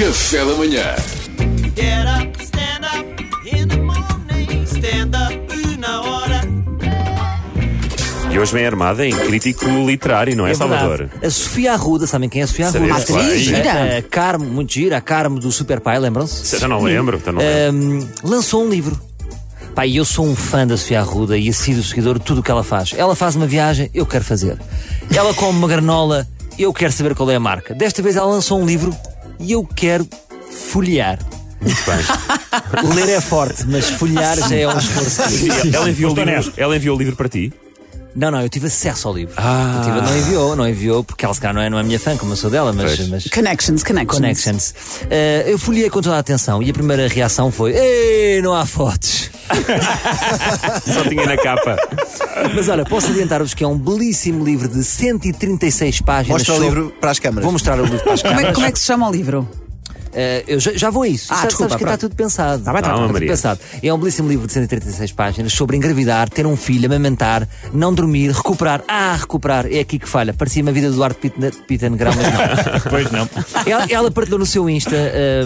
Café da manhã. Get up, stand up in the morning. Stand up na hora. E hoje vem armada em crítico literário, não é, É Salvador? verdade. A Sofia Arruda, sabem quem é a Sofia Arruda? Atriz, gira. A, a Carmo, muito gira, a Carmo do Super Pai, lembram-se? Já não lembro, então não lembro. Ahm, lançou um livro. Pá, e eu sou um fã da Sofia Arruda e assíduo seguidor de tudo o que ela faz. Ela faz uma viagem, eu quero fazer. Ela come uma granola, eu quero saber qual é a marca. Desta vez ela lançou um livro e eu quero folhear. Muito bem. Ler é forte, mas folhear já é um esforço. Ela, enviou o livro, ela enviou o livro para ti? Não, não, eu tive acesso ao livro. Ah. Tive- não enviou, não enviou, porque ela se calhar não é, não é minha fã, como eu sou dela, mas. Mas Connections, connections. Connections. Eh, eu folhei com toda a atenção e a primeira reação foi: Ei, não há fotos. Só tinha na capa. Mas olha, posso adiantar-vos que é um belíssimo livro de 136 páginas. Mostra o livro para as câmaras. Vou mostrar o livro para as Como é, câmaras. como é que se chama o livro? Eh, eu já, já vou a isso. Ah, Sabes- desculpa, sabes que está tudo pensado. Tá bem, tá. Está tudo Maria. pensado. É um belíssimo livro de 136 páginas sobre engravidar, ter um filho, amamentar, não dormir, recuperar. Ah, recuperar. É aqui que falha. Parecia-me a vida do Duarte Pittengrau, mas não. Pois não. Ela, ela partilhou no seu Insta,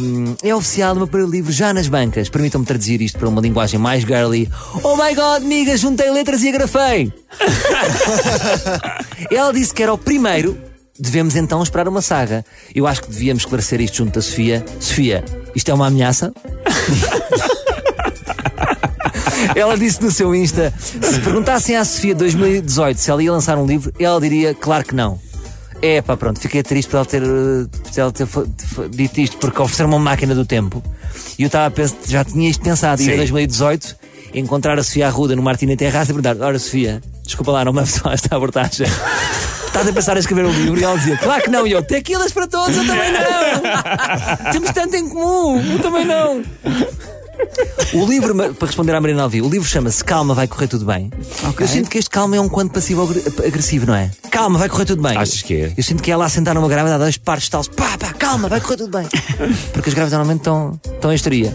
hum, é oficial no meu livro já nas bancas. Permitam-me traduzir isto para uma linguagem mais girly. Oh my god, amiga, juntei letras e agrafei. ela disse que era o primeiro. Devemos então esperar uma saga. Eu acho que devíamos esclarecer isto junto da Sofia. Sofia, isto é uma ameaça? Ela disse no seu Insta: se perguntassem à Sofia 2018 se ela ia lançar um livro, ela diria claro que não. É pá, pronto, fiquei triste por ela ter, por ela ter dito isto, porque ofereceram uma máquina do tempo. E eu estava a pensar, já tinha isto pensado, e em 2018 encontrar a Sofia Arruda no Martina Terraça e perguntar: Ora, Sofia, desculpa lá, não me leves esta abordagem. Estás a pensar em escrever um livro e ela dizia: Claro que não, e eu, tequilas para todos, eu também não. Temos tanto em comum, eu também não. O livro, para responder à Marina Alvi, o livro chama-se Calma, vai correr tudo bem. Ok. Eu sinto que este calma é um quanto passivo-agressivo, não é? Calma, vai correr tudo bem. Achas que é? Eu sinto que ela a sentar numa grávida, dá dois partes de talos, pá, pá, calma, vai correr tudo bem. Porque as grávidas normalmente estão, estão em histeria.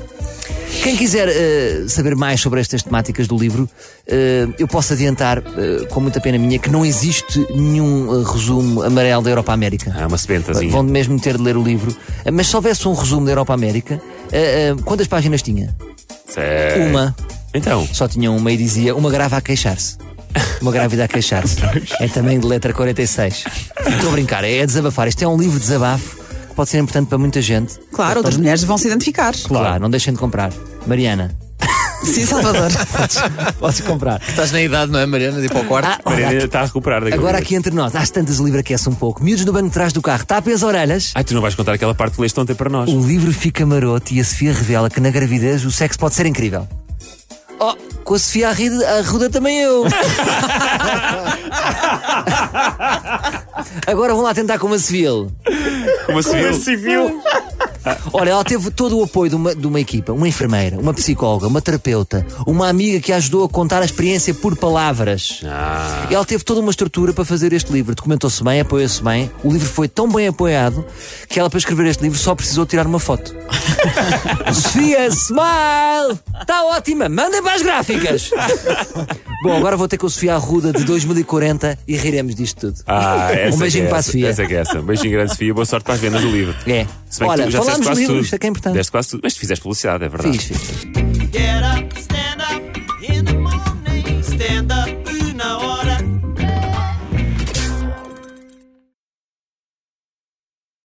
Quem quiser eh, saber mais sobre estas temáticas do livro, eh, eu posso adiantar, eh, com muita pena minha, que não existe nenhum resumo amarelo da Europa América. Ah, uma sebentazinha. Vão mesmo ter de ler o livro. Mas se houvesse um resumo da Europa América, quantas páginas tinha? Sério? Uma. Então, Só tinha uma e dizia uma grávida a queixar-se. Uma grávida a queixar-se. É também de letra 46. Estou a brincar, é desabafar. Isto é um livro de desabafo pode ser importante para muita gente. Claro, outras mulheres vão se identificar. Claro, não deixem de comprar. Mariana, Sim, Salvador. podes comprar. Estás na idade, não é, Mariana, de ir para o quarto? Ah, Mariana olha, está a recuperar daquele agora aqui entre nós, às tantas o livro aquece um pouco. Miúdos no banco de trás do carro, tapem as orelhas. Ai, tu não vais contar aquela parte que leste ontem para nós. O livro fica maroto e a Sofia revela que na gravidez o sexo pode ser incrível. Oh, com a Sofia Arruda, Arruda também eu. Agora vão lá tentar com uma civil. Como se viu? Olha, ela teve todo o apoio de uma, de uma equipa, uma enfermeira, uma psicóloga, uma terapeuta, uma amiga que a ajudou a contar a experiência por palavras. Ah, Ela teve toda uma estrutura para fazer este livro. Documentou-se bem, apoiou-se bem. O livro foi tão bem apoiado que ela, para escrever este livro, só precisou tirar uma foto. Sofia, smile! Está ótima! Mandem para as gráficas! Bom, agora vou ter com a Sofia Arruda de 2040 e riremos disto tudo. ah essa Um beijinho que é para a Sofia. Essa que é essa. Um beijinho grande, Sofia. Boa sorte para as vendas do livro. É. Se bem que Olha, tu já falámos de quase livros, tudo. é que é importante. Deste quase tudo. Mas tu fizeste publicidade, é verdade. Fiz, fiz.